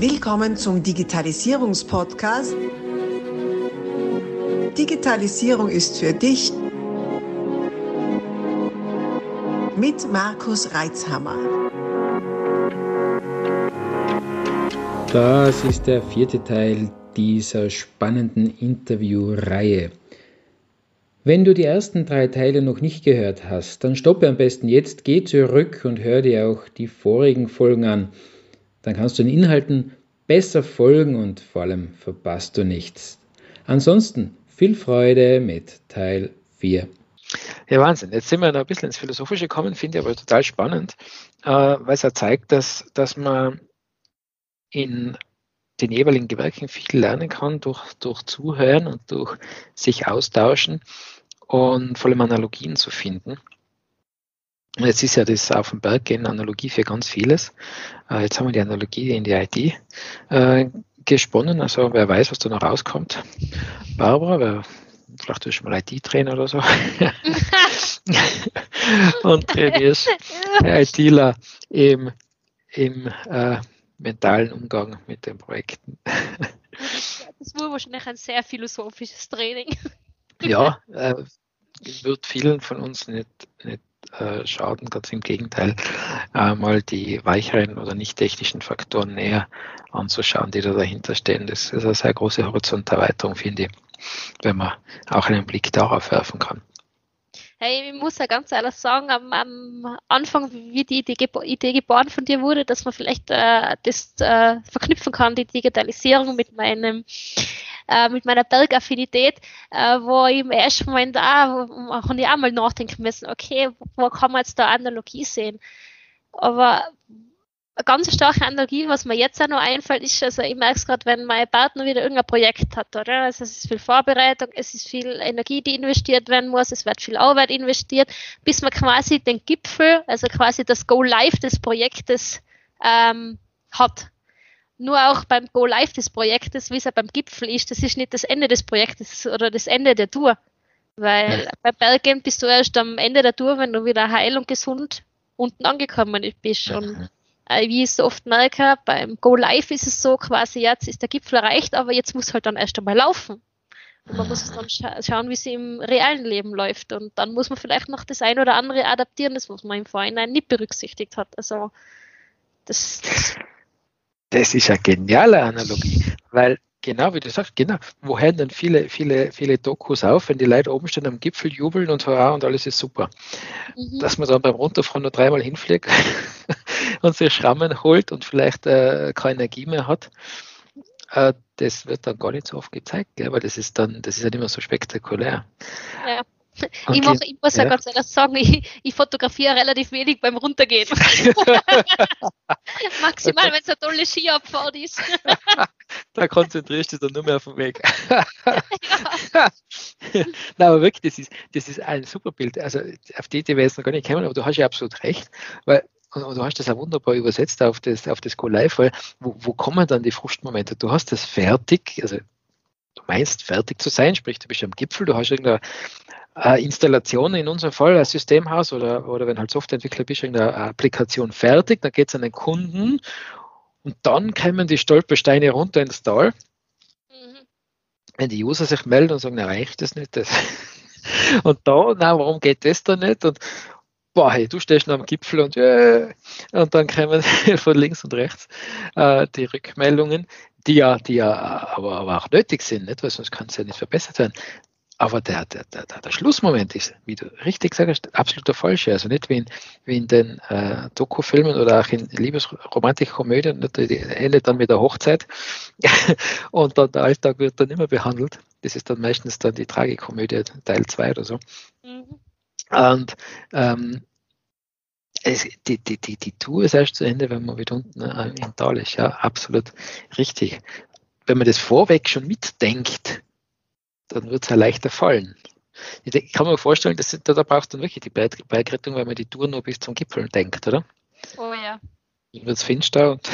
Willkommen zum Digitalisierungspodcast. Digitalisierung ist für dich mit Markus Reitzhammer. Das ist der vierte Teil dieser spannenden Interviewreihe. Wenn du die ersten drei Teile noch nicht gehört hast, dann stoppe am besten jetzt, geh zurück und hör dir auch die vorigen Folgen an. Dann kannst du den Inhalten besser folgen und vor allem verpasst du nichts. Ansonsten viel Freude mit Teil 4. Ja, Wahnsinn. Jetzt sind wir noch ein bisschen ins Philosophische gekommen, finde ich aber total spannend, äh, weil es ja zeigt, dass, dass man in den jeweiligen Gewerken viel lernen kann durch, durch Zuhören und durch sich austauschen und vor allem Analogien zu finden. Jetzt ist ja das auf dem Berg gehen Analogie für ganz vieles. Äh, jetzt haben wir die Analogie in die IT äh, gesponnen, also wer weiß, was da noch rauskommt. Barbara, wer, vielleicht du schon mal IT-Trainer oder so. und trainierst ITler im, im äh, mentalen Umgang mit den Projekten. Das war wahrscheinlich ein sehr philosophisches Training. Ja, äh, wird vielen von uns nicht, nicht äh, schaden, ganz im Gegenteil, äh, mal die weicheren oder nicht technischen Faktoren näher anzuschauen, die da dahinter stehen. Das ist eine sehr große Horizonterweiterung, finde ich, wenn man auch einen Blick darauf werfen kann. Hey, ich muss ja ganz ehrlich sagen, am, am Anfang, wie die Idee, Idee, geboren von dir wurde, dass man vielleicht äh, das äh, verknüpfen kann, die Digitalisierung mit meinem äh, mit meiner Bergaffinität, äh, wo ich im ersten Moment auch, wo ich auch mal nachdenken müssen, okay, wo kann man jetzt da Analogie sehen? Aber eine ganz starke Analogie, was mir jetzt auch noch einfällt, ist, also ich merke es gerade, wenn mein Partner wieder irgendein Projekt hat, oder? Also es ist viel Vorbereitung, es ist viel Energie, die investiert werden muss, es wird viel Arbeit investiert, bis man quasi den Gipfel, also quasi das Go Live des Projektes ähm, hat. Nur auch beim Go Live des Projektes, wie es ja beim Gipfel ist, das ist nicht das Ende des Projektes oder das Ende der Tour. Weil ja. bei Bergen bist du erst am Ende der Tour, wenn du wieder heil und gesund unten angekommen bist. Und wie ich so oft merke, beim Go Live ist es so quasi, jetzt ist der Gipfel erreicht, aber jetzt muss halt dann erst einmal laufen. Und man muss dann scha schauen, wie es im realen Leben läuft. Und dann muss man vielleicht noch das ein oder andere adaptieren, das was man im Vorhinein nicht berücksichtigt hat. Also das, das ist eine geniale Analogie, weil Genau, wie du sagst, genau. Wo hören dann viele, viele, viele Dokus auf, wenn die Leute oben stehen am Gipfel, jubeln und hurra und alles ist super. Mhm. Dass man dann beim Runterfahren nur dreimal hinfliegt und sich Schrammen holt und vielleicht äh, keine Energie mehr hat, äh, das wird dann gar nicht so oft gezeigt, gell? weil das ist dann, das ist ja halt immer so spektakulär. Ja. Okay. Ich, mache, ich muss ja, ja ganz ehrlich sagen, ich, ich, fotografiere relativ wenig beim Runtergehen. Maximal, okay. wenn es eine tolle Skiabfahrt ist. da konzentrierst du dich dann nur mehr auf den Weg. Nein, aber wirklich, das ist, das ist ein super Bild. Also auf die Idee wäre jetzt noch gar nicht gekommen, aber du hast ja absolut recht, weil und, du hast das auch wunderbar übersetzt auf das, auf das Go Live, weil wo, wo kommen dann die Frustmomente? Du hast das fertig, also du meinst fertig zu sein, sprich, du bist am Gipfel, du hast irgendeine äh, Installation, in unserem Fall ein Systemhaus oder, oder wenn halt Softwareentwickler bist, irgendeine Applikation fertig, dann geht es an den Kunden und dann kommen die Stolpersteine runter ins Tal. Mhm. Wenn die User sich melden und sagen, na, reicht das nicht. Das. Und da, na, warum geht das da nicht? Und boah, hey, du stehst noch am Gipfel und, äh, und dann kommen von links und rechts äh, die Rückmeldungen, die ja, die ja aber, aber auch nötig sind, nicht? weil sonst kann es ja nicht verbessert werden. Aber der, der, der, der Schlussmoment ist, wie du richtig sagst, absolut der falsche. Also nicht wie in, wie in den äh, Dokufilmen oder auch in Liebesromantik-Komödien, die endet dann mit der Hochzeit und dann der Alltag wird dann immer behandelt. Das ist dann meistens dann die Tragikomödie Teil 2 oder so. Mhm. Und ähm, es, die, die, die, die Tour ist erst zu Ende, wenn man wieder unten äh, im Tal ist. Ja, absolut richtig. Wenn man das vorweg schon mitdenkt, dann wird es ja leichter fallen. Ich kann mir vorstellen, dass, da, da braucht dann wirklich die Bergrettung, weil man die Tour nur bis zum Gipfel denkt, oder? Oh ja. Dann wird es finster und,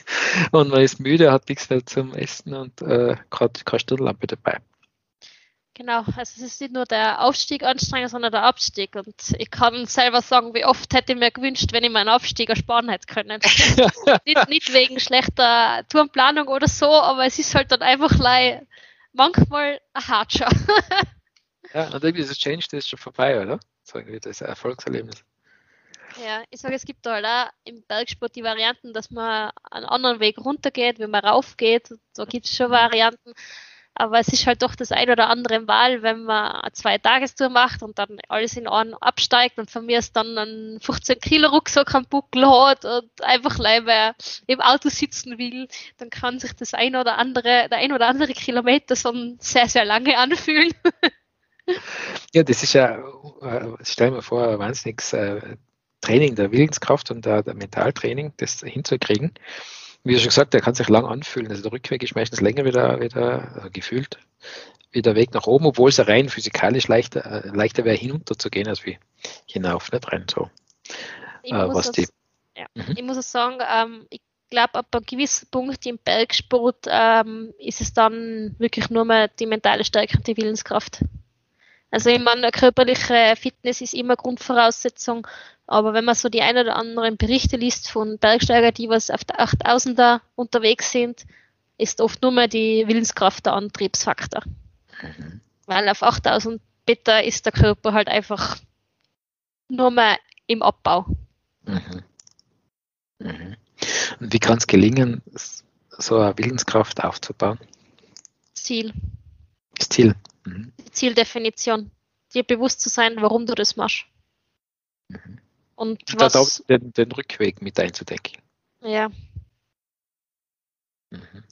und man ist müde, hat nichts mehr zum Essen und äh, gerade keine Stirnlampe dabei. Genau, also es ist nicht nur der Aufstieg anstrengend, sondern der Abstieg. Und ich kann selber sagen, wie oft hätte ich mir gewünscht, wenn ich meinen Aufstieg ersparen hätte können. nicht, nicht, wegen schlechter Tourenplanung oder so, aber es ist halt dann einfach manchmal ein Hartscher. ja, und irgendwie ist das Change, das ist schon vorbei, oder? Sagen wir, das ist ein Erfolgserlebnis. Ja, ich sage, es gibt da halt auch im Bergsport die Varianten, dass man einen anderen Weg runtergeht, wie man raufgeht. Da gibt es schon Varianten. Aber es ist halt doch das ein oder andere Mal, wenn man eine Zwei-Tagestour macht und dann alles in einen absteigt und von mir ist dann ein 15 Kilo Rucksack am Buckel hat und einfach leider im Auto sitzen will, dann kann sich das ein oder andere, der ein oder andere Kilometer so sehr, sehr lange anfühlen. Ja, das ist ja, äh, stell mir vor, ein wahnsinniges äh, Training der Willenskraft und der, der Mentaltraining, das hinzukriegen wie schon gesagt, der kann sich lang anfühlen. Also der Rückweg ist meistens länger wieder, wieder also gefühlt, wie der Weg nach oben, obwohl es rein physikalisch leichter, äh, leichter wäre, hinunter zu gehen, als wie hinauf, nicht rein so. Ich, äh, muss, das, ja. mhm. ich muss sagen, ähm, ich glaube, ab einem gewissen Punkt im Bergsport ähm, ist es dann wirklich nur mehr die mentale Stärke und die Willenskraft. Also ich meine, körperliche Fitness ist immer Grundvoraussetzung, aber wenn man so die ein oder anderen Berichte liest von Bergsteigern, die was auf der 8000er unterwegs sind, ist oft nur mehr die Willenskraft der Antriebsfaktor. Mhm. Weil auf 8000 Meter ist der Körper halt einfach nur mehr im Abbau. Mhm. Mhm. Und wie kann es gelingen, so eine Willenskraft aufzubauen? Ziel. Ziel. Mhm. Zieldefinition. Dir bewusst zu sein, warum du das machst. Mhm. Und was, den, den, Rückweg mit einzudecken. Ja. Mhm.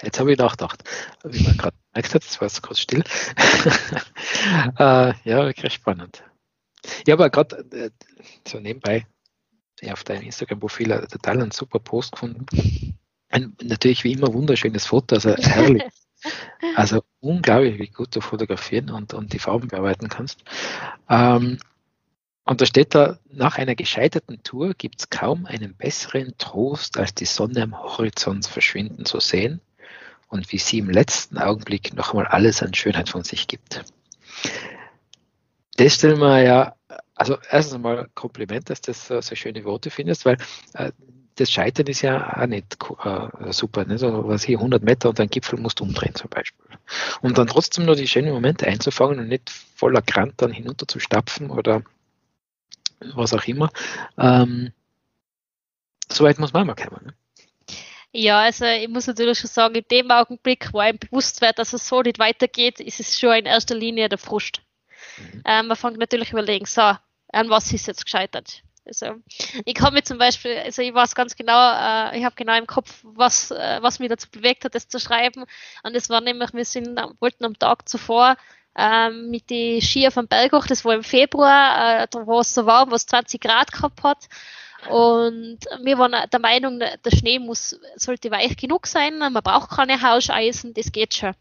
Jetzt habe ich nachgedacht, wie man gerade gemerkt hat, jetzt war es kurz still. äh, ja, wirklich spannend. Ja, aber gerade äh, so nebenbei, ja, auf deinem Instagram-Profil total einen super Post gefunden ein, natürlich wie immer wunderschönes Foto, also herrlich. also unglaublich, wie gut du fotografieren und, und die Farben bearbeiten kannst. Ähm, und da steht da, nach einer gescheiterten Tour gibt es kaum einen besseren Trost, als die Sonne am Horizont verschwinden zu sehen und wie sie im letzten Augenblick noch einmal alles an Schönheit von sich gibt. Das stellen wir ja, also erstens einmal Kompliment, dass du das so, so schöne Worte findest, weil äh, das Scheitern ist ja auch nicht äh, super. Ne? So, was hier 100 Meter und ein Gipfel musst du umdrehen zum Beispiel. Und dann trotzdem nur die schönen Momente einzufangen und nicht voller Krant dann hinunter zu stapfen oder was auch immer. Ähm, so weit muss man mal kommen. Ne? Ja, also ich muss natürlich schon sagen, in dem Augenblick, wo einem bewusst wird, dass es so nicht weitergeht, ist es schon in erster Linie der Frust. Mhm. Ähm, man fängt natürlich überlegen, so, an was ist jetzt gescheitert? Also ich kann mir zum Beispiel, also ich weiß ganz genau, äh, ich habe genau im Kopf, was, äh, was mich dazu bewegt hat, das zu schreiben. Und es war nämlich, wir sind, wollten am Tag zuvor ähm, mit den Skier vom Berg hoch, das war im Februar, äh, da war es so warm, was 20 Grad gehabt hat. Und wir waren der Meinung, der Schnee muss, sollte weich genug sein, man braucht keine Hauscheisen, das geht schon.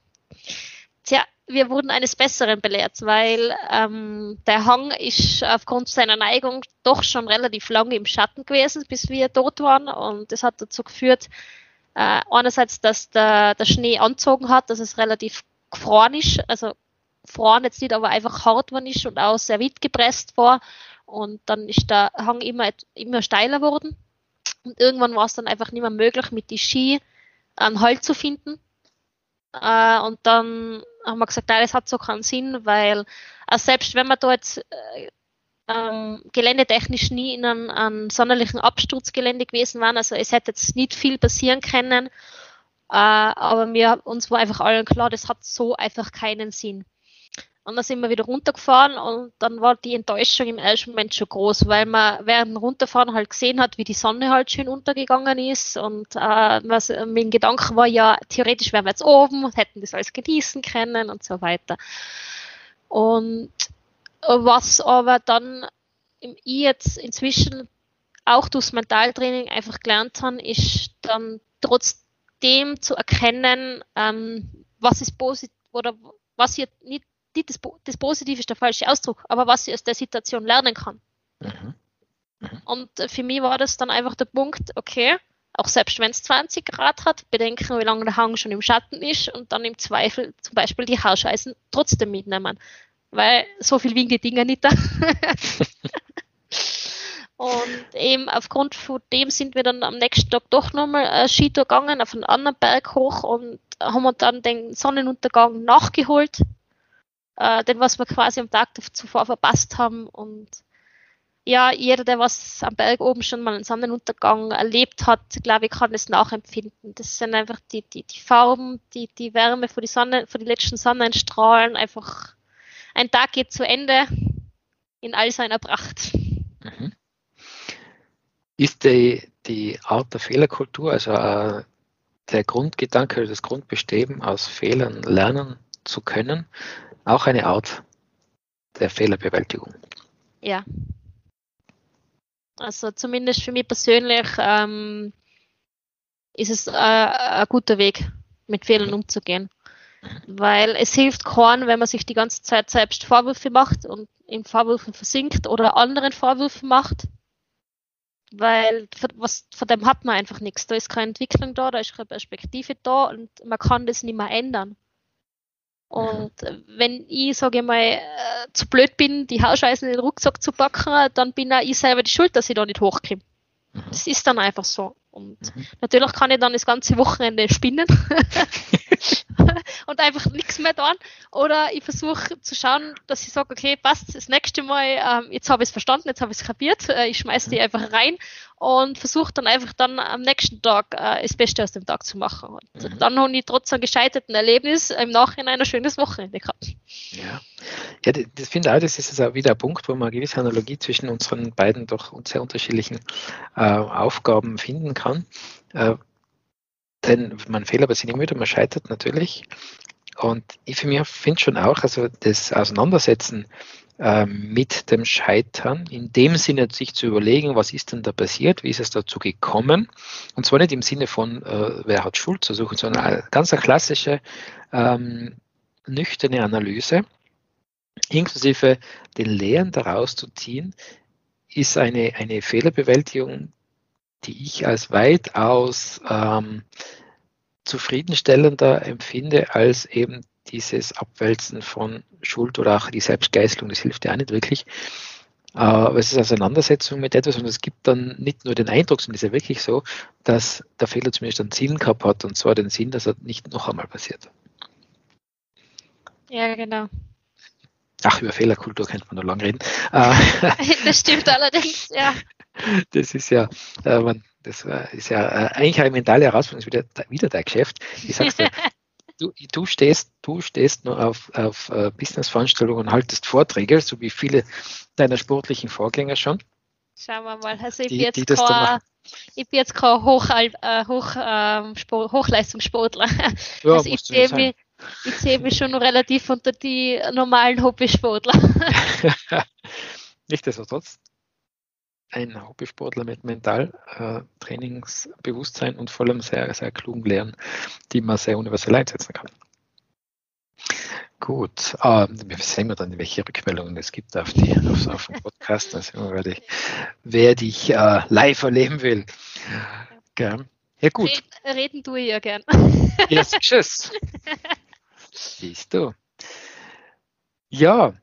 Tja, wir wurden eines Besseren belehrt, weil ähm, der Hang ist aufgrund seiner Neigung doch schon relativ lange im Schatten gewesen, bis wir dort waren. Und das hat dazu geführt, äh, einerseits, dass der, der Schnee anzogen hat, dass es relativ gefroren ist, also gefroren jetzt nicht, aber einfach hart war ist und auch sehr weit gepresst war. Und dann ist der Hang immer, immer steiler geworden. Und irgendwann war es dann einfach nicht mehr möglich, mit die Ski einen Halt zu finden. Äh, und dann haben wir gesagt, nein, das hat so keinen Sinn, weil also selbst wenn wir dort äh, ähm, geländetechnisch nie in einem, einem sonderlichen Absturzgelände gewesen waren, also es hätte jetzt nicht viel passieren können, äh, aber wir, uns war einfach allen klar, das hat so einfach keinen Sinn. Und dann sind wir wieder runtergefahren und dann war die Enttäuschung im ersten Moment schon groß, weil man während dem Runterfahren halt gesehen hat, wie die Sonne halt schön untergegangen ist. Und äh, was, mein Gedanke war ja, theoretisch wären wir jetzt oben und hätten das alles genießen können und so weiter. Und was aber dann ich jetzt inzwischen auch durchs Mentaltraining einfach gelernt habe, ist dann trotzdem zu erkennen, ähm, was ist positiv oder was hier nicht das, das Positive ist der falsche Ausdruck, aber was sie aus der Situation lernen kann. Mhm. Mhm. Und für mich war das dann einfach der Punkt, okay, Auch selbst wenn es 20 Grad hat, bedenken, wie lange der Hang schon im Schatten ist und dann im Zweifel zum Beispiel die Haarscheißen trotzdem mitnehmen. Weil so viel wiegen die Dinger nicht da. und eben aufgrund von dem sind wir dann am nächsten Tag doch nochmal äh, Skitour gegangen, auf einen anderen Berg hoch und haben dann den Sonnenuntergang nachgeholt, äh, den was wir quasi am Tag zuvor verpasst haben und ja, jeder, der was am Berg oben schon mal einen Sonnenuntergang erlebt hat, glaube ich, kann es nachempfinden. Das sind einfach die, die, die Farben, die, die Wärme von die Sonne, von die letzten Sonnenstrahlen, einfach ein Tag geht zu Ende in all seiner Pracht. Mhm. Ist die, die Art der Fehlerkultur, also äh, der Grundgedanke, das Grundbestreben, aus Fehlern lernen zu können, auch eine Art der Fehlerbewältigung? Ja, also zumindest für mich persönlich ähm, ist es äh, ein guter Weg, mit Fehlern umzugehen. Weil es hilft keinen, wenn man sich die ganze Zeit selbst Vorwürfe macht und in Vorwürfen versinkt oder anderen Vorwürfe macht. Weil was, von dem hat man einfach nichts. Da ist keine Entwicklung da, da ist keine Perspektive da und man kann das nicht mehr ändern. Und wenn ich, sage ich mal, äh, zu blöd bin, die Haarscheißen in den Rucksack zu packen, dann bin auch ich selber die Schuld, dass ich da nicht hochkomme. Mhm. Das ist dann einfach so. Und mhm. natürlich kann ich dann das ganze Wochenende spinnen und einfach nichts mehr tun. Oder ich versuche zu schauen, dass ich sage, okay, passt, das nächste Mal, ähm, jetzt habe ich es verstanden, jetzt habe ich es kapiert, äh, ich schmeiße die mhm. einfach rein und versuche dann einfach dann am nächsten Tag äh, das Beste aus dem Tag zu machen. Und mhm. dann habe ich trotz einem gescheiterten Erlebnis im Nachhinein ein schönes Wochenende gehabt. Ja, ja das finde auch, das ist auch wieder ein Punkt, wo man eine gewisse Analogie zwischen unseren beiden doch sehr unterschiedlichen äh, Aufgaben finden kann. Äh, denn man fehlt aber sich nicht müde, man scheitert natürlich. Und ich für mich finde schon auch, also das Auseinandersetzen äh, mit dem Scheitern, in dem Sinne sich zu überlegen, was ist denn da passiert, wie ist es dazu gekommen, und zwar nicht im Sinne von, äh, wer hat Schuld zu suchen, sondern eine ganz eine klassische, ähm, nüchterne Analyse, inklusive den Lehren daraus zu ziehen, ist eine, eine Fehlerbewältigung, die ich als weitaus ähm, zufriedenstellender empfinde als eben dieses Abwälzen von Schuld oder auch die Selbstgeißelung. Das hilft ja auch nicht wirklich. Aber es ist Auseinandersetzung mit etwas und es gibt dann nicht nur den Eindruck, sondern es ist ja wirklich so, dass der Fehler zumindest einen Sinn gehabt hat und zwar den Sinn, dass er nicht noch einmal passiert. Ja, genau. Ach, über Fehlerkultur könnte man noch lange reden. das stimmt allerdings, ja. Das ist ja, äh, das ist ja äh, eigentlich eine mentale Herausforderung, das ist wieder, wieder dein Geschäft. Ich sag's dir, du, du stehst, du stehst nur auf, auf uh, Business-Veranstaltungen und haltest Vorträge, so wie viele deiner sportlichen Vorgänger schon. Schauen wir mal, also ich, die, bin, jetzt kein, ich bin jetzt kein Hoch, äh, Hoch, ähm, Sport, Hochleistungssportler. Ja, also ich sehe mich, ich sehe mich schon relativ unter die normalen Hobbysportler. Nichtsdestotrotz, ein Hobbysportler mit Mentaltrainingsbewusstsein äh, und vor allem sehr, sehr klugen Lehren, die man sehr universell einsetzen kann. Gut, äh, wir sehen wir dann, welche Rückmeldungen es gibt auf, die, auf, auf den Podcast. Also werde ich, wer dich äh, live erleben will. Gern. Ja, gut. Reden, reden du ja gern. Ja, tschüss. Siehst du. Ja,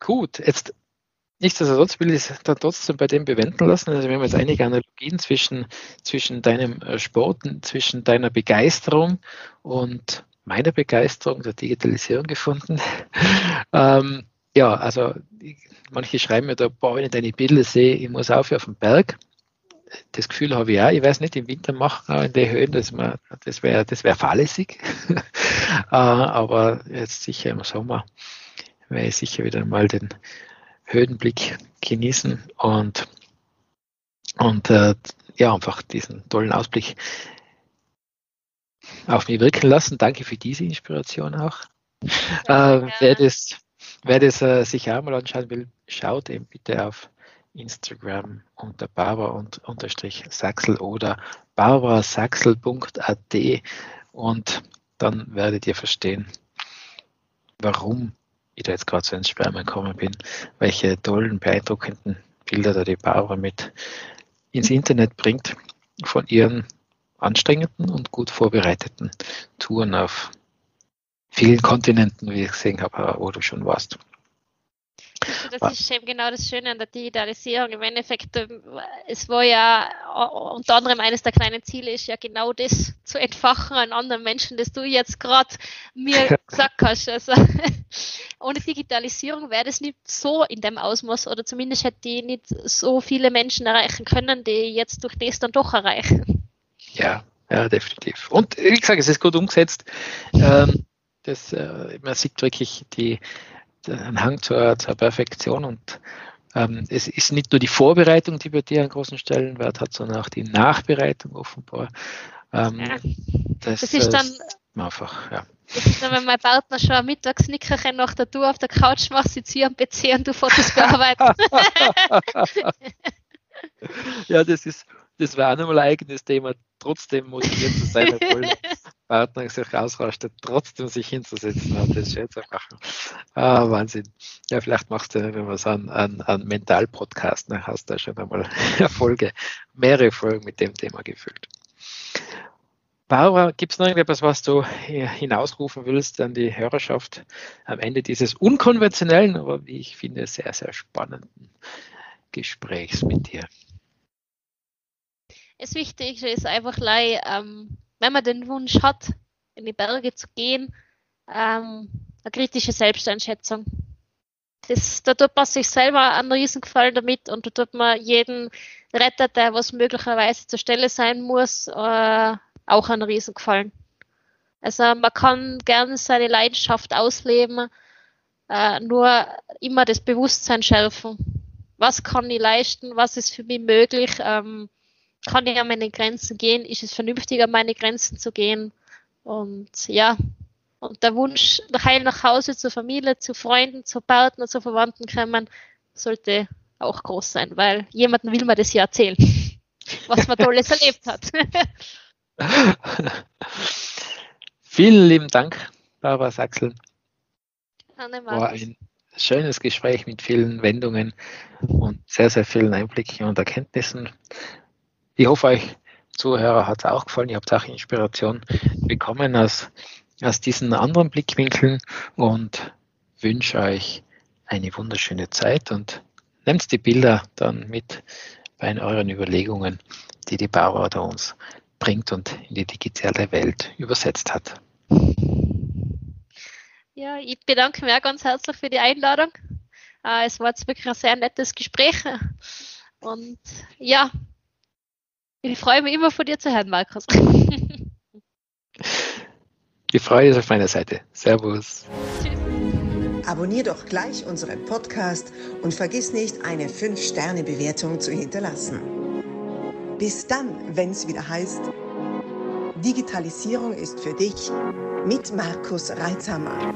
gut. Jetzt Nichtsdestotrotz will ich es dann trotzdem bei dem bewenden lassen. Also wir haben jetzt einige Analogien zwischen, zwischen deinem äh, Sport, zwischen deiner Begeisterung und meiner Begeisterung der Digitalisierung gefunden. ähm, ja, also manche schreiben mir da, boah, wenn ich deine Bilder sehe, ich muss auf auf den Berg. Das Gefühl habe ich auch. Ich weiß nicht, im Winter machen in den Höhen, das, das wäre das wär fahrlässig. äh, aber jetzt sicher im Sommer werde ich sicher wieder mal den Höhenblick genießen und, und äh, ja, einfach diesen tollen Ausblick auf mich wirken lassen. Danke für diese Inspiration auch. Ja, äh, wer das, wer das äh, sich auch mal anschauen will, schaut eben bitte auf Instagram unter Barbara und unterstrich Sachsel oder barbarasaxel.at und dann werdet ihr verstehen, warum ich da jetzt gerade so ins Schwärmen gekommen bin, welche tollen, beeindruckenden Bilder da die Barbara mit ins Internet bringt von ihren anstrengenden und gut vorbereiteten Touren auf vielen Kontinenten, wie ich gesehen habe, wo du schon warst. Also das ist eben genau das Schöne an der Digitalisierung. Im Endeffekt, ähm, es war ja unter anderem eines der kleinen Ziele ist ja genau das zu entfachen an anderen Menschen, das du jetzt gerade mir gesagt hast. Also ohne Digitalisierung wäre das nicht so in dem Ausmaß oder zumindest hätte die nicht so viele Menschen erreichen können, die jetzt durch das dann doch erreichen. Ja, ja, definitiv. Und wie gesagt, es ist gut umgesetzt. Ähm, das, äh, man sieht wirklich die, einen Hang zur, zur Perfektion und ähm, es ist nicht nur die Vorbereitung, die bei dir einen großen Stellenwert hat, sondern auch die Nachbereitung offenbar. Ähm, ja. das, das, ist dann einfach, ja. Das ist dann, wenn mein Partner schon ein Mittagsnickerchen nach der Tour auf der Couch macht, sitzt sie am PC und du Fotos bearbeiten. ja, das ist, das war auch nochmal ein eigenes Thema, trotzdem motiviert zu sein, obwohl Partner sich ausrastet, trotzdem sich hinzusetzen und das schön zu machen. Ah, Wahnsinn. Ja, vielleicht machst du, wenn man so einen, einen, einen Mental-Podcast, dann hast du schon einmal Erfolge, mehrere Folgen mit dem Thema gefüllt. Barbara, gibt es noch irgendetwas, was du hinausrufen willst an die Hörerschaft am Ende dieses unkonventionellen, aber wie ich finde, sehr, sehr spannenden Gesprächs mit dir? Das Wichtigste ist einfach, ähm, wenn man den Wunsch hat, in die Berge zu gehen, ähm, eine kritische Selbsteinschätzung. Das, da tut man sich selber einen Riesengefallen damit und da tut man jeden Retter, der was möglicherweise zur Stelle sein muss, äh, auch einen Riesengefallen. Also man kann gerne seine Leidenschaft ausleben, äh, nur immer das Bewusstsein schärfen. Was kann ich leisten? Was ist für mich möglich? Ähm, kann ich an meine Grenzen gehen? Ist es vernünftig, an meine Grenzen zu gehen? Und ja, und der Wunsch, heil nach Hause zur Familie, zu Freunden, zu Partnern, zu Verwandten kommen, sollte auch groß sein, weil jemandem will man das ja erzählen, was man Tolles erlebt hat. Vielen lieben Dank, Barbara Sachsel. War ein schönes Gespräch mit vielen Wendungen und sehr, sehr vielen Einblicken und Erkenntnissen. Ich hoffe, euch Zuhörer hat es auch gefallen. Ihr habt auch Inspiration bekommen aus, aus diesen anderen Blickwinkeln und wünsche euch eine wunderschöne Zeit und nehmt die Bilder dann mit bei euren Überlegungen, die die Bauer uns bringt und in die digitale Welt übersetzt hat. Ja, ich bedanke mich auch ganz herzlich für die Einladung. Äh, es war jetzt wirklich ein sehr nettes Gespräch. Und ja, ich freue mich immer von dir zu hören, Markus. Die Freude ist auf meiner Seite. Servus. Tschüss. Abonnier doch gleich unseren Podcast und vergiss nicht, eine 5-Sterne-Bewertung zu hinterlassen. Bis dann, wenn es wieder heißt, Digitalisierung ist für dich mit Markus Reitzhammer.